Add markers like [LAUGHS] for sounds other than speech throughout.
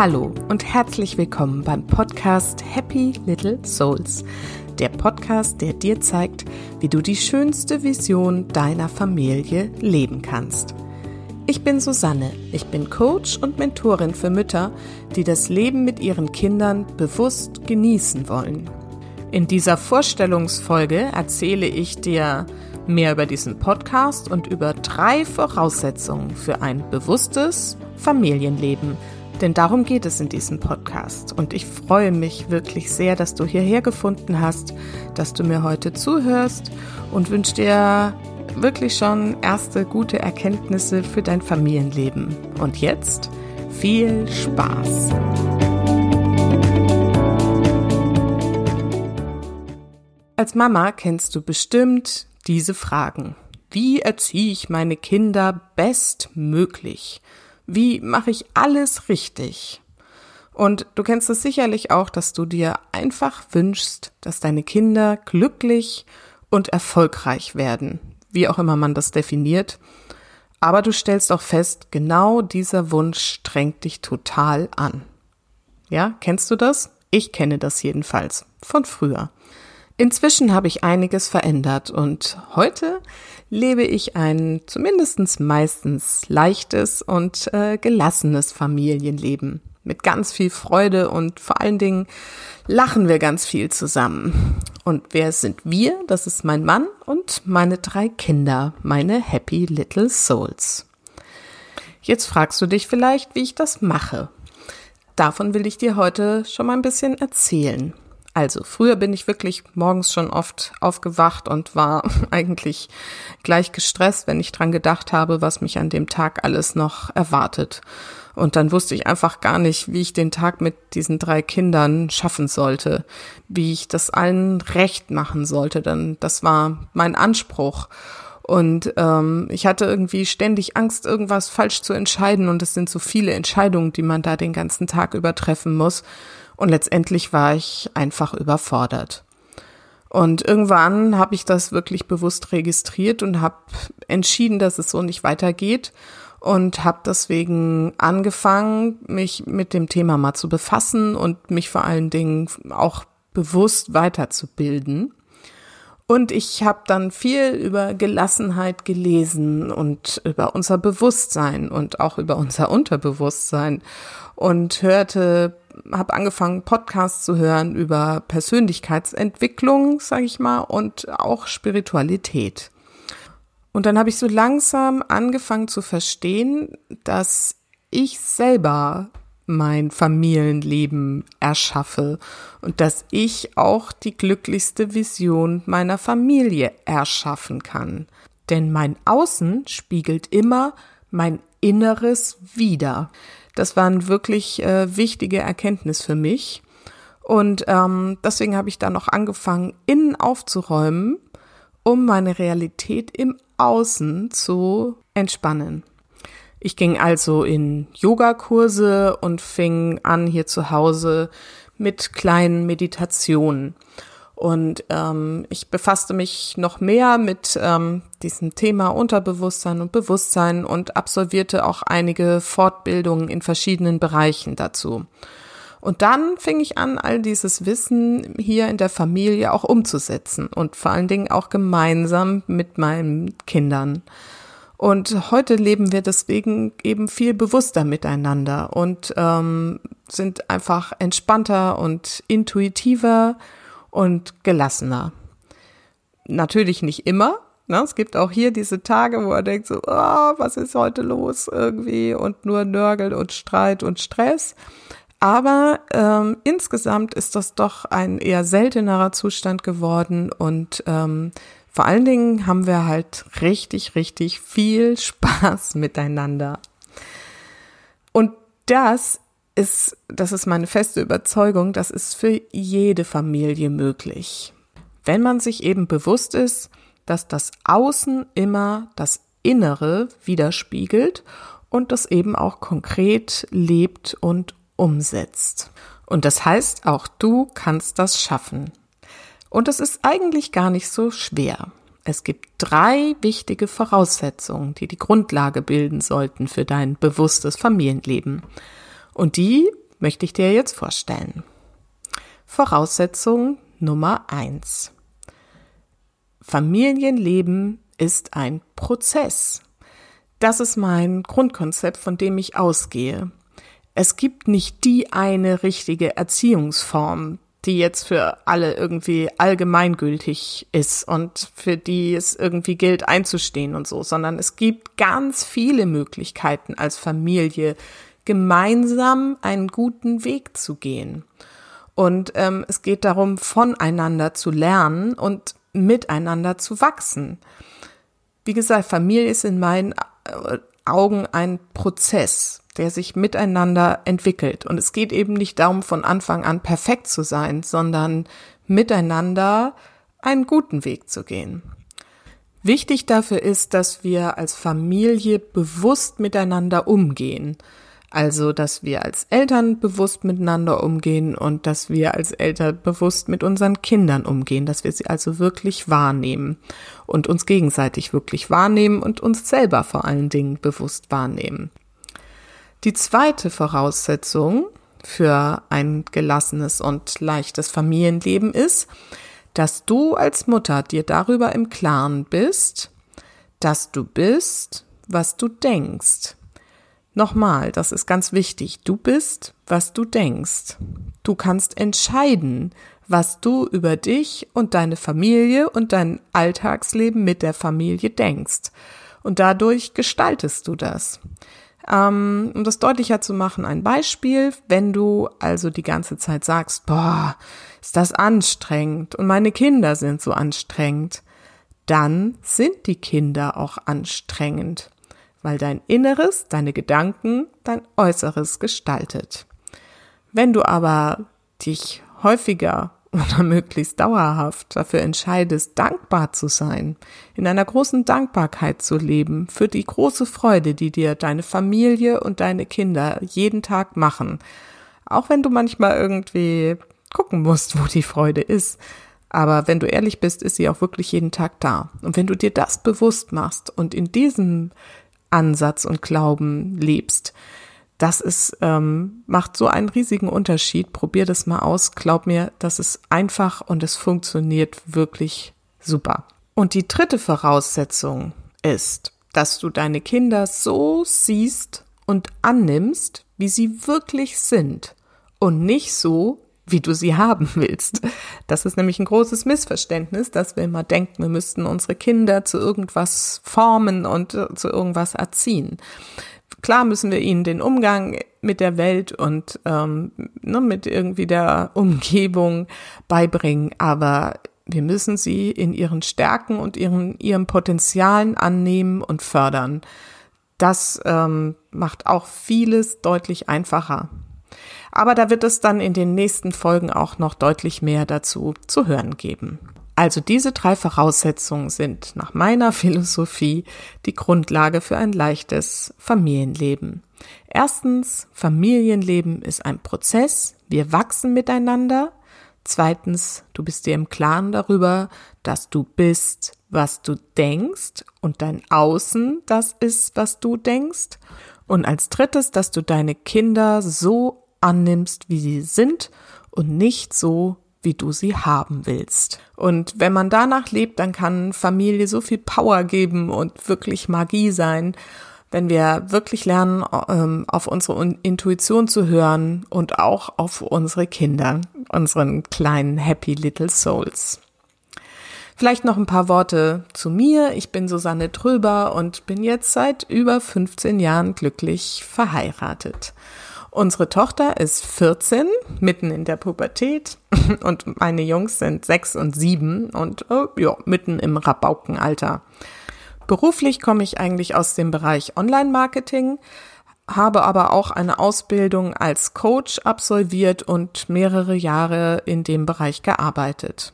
Hallo und herzlich willkommen beim Podcast Happy Little Souls. Der Podcast, der dir zeigt, wie du die schönste Vision deiner Familie leben kannst. Ich bin Susanne, ich bin Coach und Mentorin für Mütter, die das Leben mit ihren Kindern bewusst genießen wollen. In dieser Vorstellungsfolge erzähle ich dir mehr über diesen Podcast und über drei Voraussetzungen für ein bewusstes Familienleben – denn darum geht es in diesem Podcast. Und ich freue mich wirklich sehr, dass du hierher gefunden hast, dass du mir heute zuhörst und wünsche dir wirklich schon erste gute Erkenntnisse für dein Familienleben. Und jetzt viel Spaß! Als Mama kennst du bestimmt diese Fragen. Wie erziehe ich meine Kinder bestmöglich? Wie mache ich alles richtig? Und du kennst es sicherlich auch, dass du dir einfach wünschst, dass deine Kinder glücklich und erfolgreich werden, wie auch immer man das definiert. Aber du stellst auch fest, genau dieser Wunsch strengt dich total an. Ja, kennst du das? Ich kenne das jedenfalls von früher. Inzwischen habe ich einiges verändert und heute lebe ich ein zumindest meistens leichtes und äh, gelassenes Familienleben mit ganz viel Freude und vor allen Dingen lachen wir ganz viel zusammen. Und wer sind wir? Das ist mein Mann und meine drei Kinder, meine Happy Little Souls. Jetzt fragst du dich vielleicht, wie ich das mache. Davon will ich dir heute schon mal ein bisschen erzählen. Also, früher bin ich wirklich morgens schon oft aufgewacht und war [LAUGHS] eigentlich gleich gestresst, wenn ich dran gedacht habe, was mich an dem Tag alles noch erwartet. Und dann wusste ich einfach gar nicht, wie ich den Tag mit diesen drei Kindern schaffen sollte, wie ich das allen recht machen sollte, denn das war mein Anspruch. Und ähm, ich hatte irgendwie ständig Angst, irgendwas falsch zu entscheiden. Und es sind so viele Entscheidungen, die man da den ganzen Tag übertreffen muss. Und letztendlich war ich einfach überfordert. Und irgendwann habe ich das wirklich bewusst registriert und habe entschieden, dass es so nicht weitergeht und habe deswegen angefangen, mich mit dem Thema mal zu befassen und mich vor allen Dingen auch bewusst weiterzubilden. Und ich habe dann viel über Gelassenheit gelesen und über unser Bewusstsein und auch über unser Unterbewusstsein und hörte habe angefangen, Podcasts zu hören über Persönlichkeitsentwicklung, sage ich mal, und auch Spiritualität. Und dann habe ich so langsam angefangen zu verstehen, dass ich selber mein Familienleben erschaffe und dass ich auch die glücklichste Vision meiner Familie erschaffen kann. Denn mein Außen spiegelt immer mein Inneres wider. Das war eine wirklich äh, wichtige Erkenntnis für mich. Und ähm, deswegen habe ich dann noch angefangen, innen aufzuräumen, um meine Realität im Außen zu entspannen. Ich ging also in Yogakurse und fing an hier zu Hause mit kleinen Meditationen. Und ähm, ich befasste mich noch mehr mit ähm, diesem Thema Unterbewusstsein und Bewusstsein und absolvierte auch einige Fortbildungen in verschiedenen Bereichen dazu. Und dann fing ich an, all dieses Wissen hier in der Familie auch umzusetzen und vor allen Dingen auch gemeinsam mit meinen Kindern. Und heute leben wir deswegen eben viel bewusster miteinander und ähm, sind einfach entspannter und intuitiver und gelassener. Natürlich nicht immer. Ne? Es gibt auch hier diese Tage, wo er denkt so, oh, was ist heute los irgendwie und nur Nörgel und Streit und Stress. Aber ähm, insgesamt ist das doch ein eher seltenerer Zustand geworden und ähm, vor allen Dingen haben wir halt richtig, richtig viel [LAUGHS] Spaß miteinander. Und das ist, das ist meine feste Überzeugung, das ist für jede Familie möglich. Wenn man sich eben bewusst ist, dass das Außen immer das Innere widerspiegelt und das eben auch konkret lebt und umsetzt. Und das heißt, auch du kannst das schaffen. Und es ist eigentlich gar nicht so schwer. Es gibt drei wichtige Voraussetzungen, die die Grundlage bilden sollten für dein bewusstes Familienleben. Und die möchte ich dir jetzt vorstellen. Voraussetzung Nummer eins: Familienleben ist ein Prozess. Das ist mein Grundkonzept, von dem ich ausgehe. Es gibt nicht die eine richtige Erziehungsform, die jetzt für alle irgendwie allgemeingültig ist und für die es irgendwie gilt einzustehen und so, sondern es gibt ganz viele Möglichkeiten als Familie gemeinsam einen guten Weg zu gehen. Und ähm, es geht darum, voneinander zu lernen und miteinander zu wachsen. Wie gesagt, Familie ist in meinen äh, Augen ein Prozess, der sich miteinander entwickelt. Und es geht eben nicht darum, von Anfang an perfekt zu sein, sondern miteinander einen guten Weg zu gehen. Wichtig dafür ist, dass wir als Familie bewusst miteinander umgehen also, dass wir als Eltern bewusst miteinander umgehen und dass wir als Eltern bewusst mit unseren Kindern umgehen, dass wir sie also wirklich wahrnehmen und uns gegenseitig wirklich wahrnehmen und uns selber vor allen Dingen bewusst wahrnehmen. Die zweite Voraussetzung für ein gelassenes und leichtes Familienleben ist, dass du als Mutter dir darüber im Klaren bist, dass du bist, was du denkst. Nochmal, das ist ganz wichtig. Du bist, was du denkst. Du kannst entscheiden, was du über dich und deine Familie und dein Alltagsleben mit der Familie denkst. Und dadurch gestaltest du das. Ähm, um das deutlicher zu machen, ein Beispiel. Wenn du also die ganze Zeit sagst, boah, ist das anstrengend und meine Kinder sind so anstrengend, dann sind die Kinder auch anstrengend weil dein Inneres, deine Gedanken, dein Äußeres gestaltet. Wenn du aber dich häufiger [LAUGHS] oder möglichst dauerhaft dafür entscheidest, dankbar zu sein, in einer großen Dankbarkeit zu leben für die große Freude, die dir deine Familie und deine Kinder jeden Tag machen, auch wenn du manchmal irgendwie gucken musst, wo die Freude ist, aber wenn du ehrlich bist, ist sie auch wirklich jeden Tag da. Und wenn du dir das bewusst machst und in diesem Ansatz und Glauben lebst. Das ist, ähm, macht so einen riesigen Unterschied. Probier das mal aus. Glaub mir, das ist einfach und es funktioniert wirklich super. Und die dritte Voraussetzung ist, dass du deine Kinder so siehst und annimmst, wie sie wirklich sind und nicht so, wie du sie haben willst. Das ist nämlich ein großes Missverständnis, dass wir immer denken, wir müssten unsere Kinder zu irgendwas formen und äh, zu irgendwas erziehen. Klar müssen wir ihnen den Umgang mit der Welt und ähm, ne, mit irgendwie der Umgebung beibringen, aber wir müssen sie in ihren Stärken und ihren, ihren Potenzialen annehmen und fördern. Das ähm, macht auch vieles deutlich einfacher. Aber da wird es dann in den nächsten Folgen auch noch deutlich mehr dazu zu hören geben. Also diese drei Voraussetzungen sind nach meiner Philosophie die Grundlage für ein leichtes Familienleben. Erstens, Familienleben ist ein Prozess. Wir wachsen miteinander. Zweitens, du bist dir im Klaren darüber, dass du bist, was du denkst und dein Außen das ist, was du denkst. Und als drittes, dass du deine Kinder so annimmst, wie sie sind und nicht so, wie du sie haben willst. Und wenn man danach lebt, dann kann Familie so viel Power geben und wirklich Magie sein, wenn wir wirklich lernen, ähm, auf unsere Intuition zu hören und auch auf unsere Kinder, unseren kleinen Happy Little Souls. Vielleicht noch ein paar Worte zu mir. Ich bin Susanne Tröber und bin jetzt seit über 15 Jahren glücklich verheiratet. Unsere Tochter ist 14, mitten in der Pubertät [LAUGHS] und meine Jungs sind sechs und sieben und oh, ja, mitten im Rabaukenalter. Beruflich komme ich eigentlich aus dem Bereich Online-Marketing, habe aber auch eine Ausbildung als Coach absolviert und mehrere Jahre in dem Bereich gearbeitet.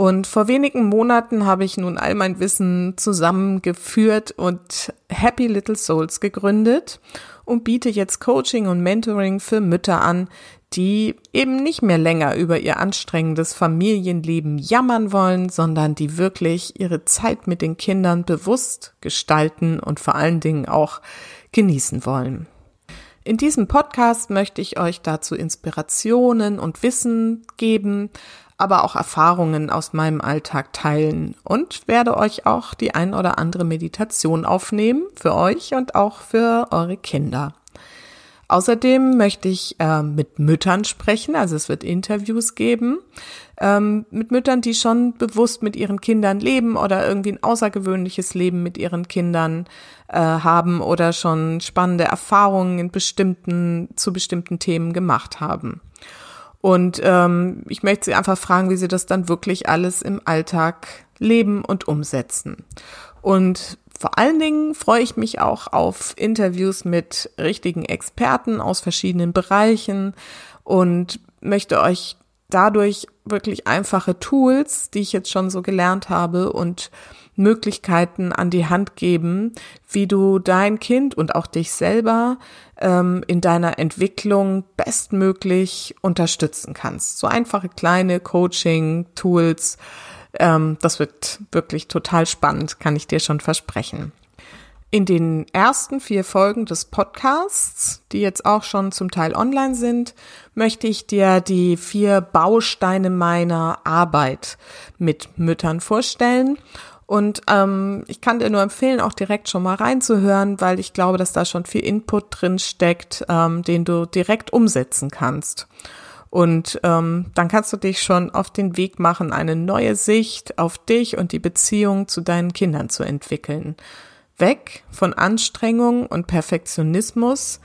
Und vor wenigen Monaten habe ich nun all mein Wissen zusammengeführt und Happy Little Souls gegründet und biete jetzt Coaching und Mentoring für Mütter an, die eben nicht mehr länger über ihr anstrengendes Familienleben jammern wollen, sondern die wirklich ihre Zeit mit den Kindern bewusst gestalten und vor allen Dingen auch genießen wollen. In diesem Podcast möchte ich euch dazu Inspirationen und Wissen geben, aber auch Erfahrungen aus meinem Alltag teilen und werde euch auch die ein oder andere Meditation aufnehmen für euch und auch für eure Kinder. Außerdem möchte ich äh, mit Müttern sprechen, also es wird Interviews geben ähm, mit Müttern, die schon bewusst mit ihren Kindern leben oder irgendwie ein außergewöhnliches Leben mit ihren Kindern äh, haben oder schon spannende Erfahrungen in bestimmten zu bestimmten Themen gemacht haben. Und ähm, ich möchte Sie einfach fragen, wie Sie das dann wirklich alles im Alltag leben und umsetzen. Und vor allen Dingen freue ich mich auch auf Interviews mit richtigen Experten aus verschiedenen Bereichen und möchte euch dadurch wirklich einfache Tools, die ich jetzt schon so gelernt habe und Möglichkeiten an die Hand geben, wie du dein Kind und auch dich selber ähm, in deiner Entwicklung bestmöglich unterstützen kannst. So einfache kleine Coaching-Tools, ähm, das wird wirklich total spannend, kann ich dir schon versprechen. In den ersten vier Folgen des Podcasts, die jetzt auch schon zum Teil online sind, möchte ich dir die vier Bausteine meiner Arbeit mit Müttern vorstellen. Und ähm, ich kann dir nur empfehlen, auch direkt schon mal reinzuhören, weil ich glaube, dass da schon viel Input drin steckt, ähm, den du direkt umsetzen kannst. Und ähm, dann kannst du dich schon auf den Weg machen, eine neue Sicht auf dich und die Beziehung zu deinen Kindern zu entwickeln. Weg von Anstrengung und Perfektionismus,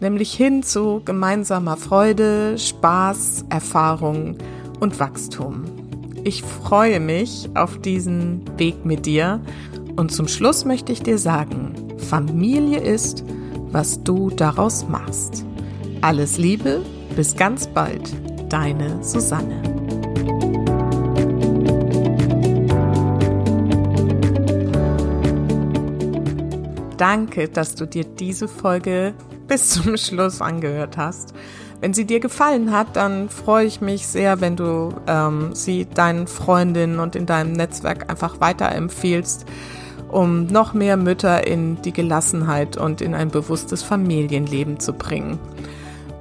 nämlich hin zu gemeinsamer Freude, Spaß, Erfahrung und Wachstum. Ich freue mich auf diesen Weg mit dir und zum Schluss möchte ich dir sagen, Familie ist, was du daraus machst. Alles Liebe bis ganz bald, deine Susanne. Danke, dass du dir diese Folge bis zum Schluss angehört hast. Wenn sie dir gefallen hat, dann freue ich mich sehr, wenn du ähm, sie deinen Freundinnen und in deinem Netzwerk einfach weiterempfiehlst, um noch mehr Mütter in die Gelassenheit und in ein bewusstes Familienleben zu bringen.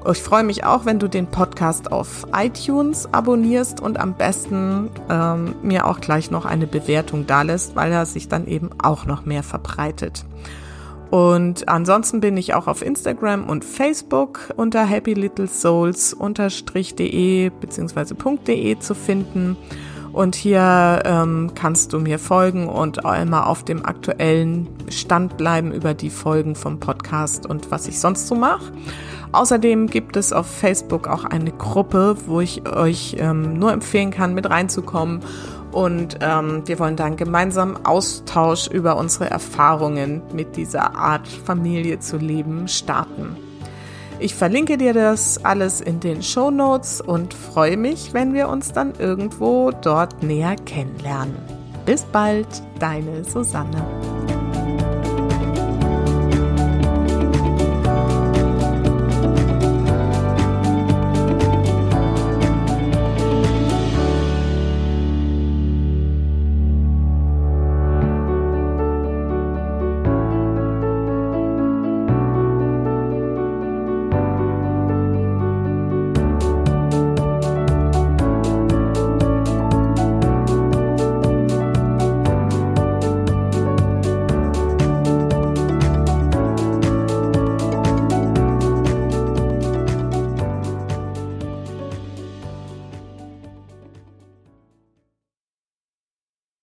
Ich freue mich auch, wenn du den Podcast auf iTunes abonnierst und am besten ähm, mir auch gleich noch eine Bewertung dalässt, weil er sich dann eben auch noch mehr verbreitet. Und ansonsten bin ich auch auf Instagram und Facebook unter happylittlesouls-de bzw. .de zu finden. Und hier ähm, kannst du mir folgen und auch immer auf dem aktuellen Stand bleiben über die Folgen vom Podcast und was ich sonst so mache. Außerdem gibt es auf Facebook auch eine Gruppe, wo ich euch ähm, nur empfehlen kann, mit reinzukommen. Und ähm, wir wollen dann gemeinsam Austausch über unsere Erfahrungen mit dieser Art Familie zu leben starten. Ich verlinke dir das alles in den Show Notes und freue mich, wenn wir uns dann irgendwo dort näher kennenlernen. Bis bald, deine Susanne.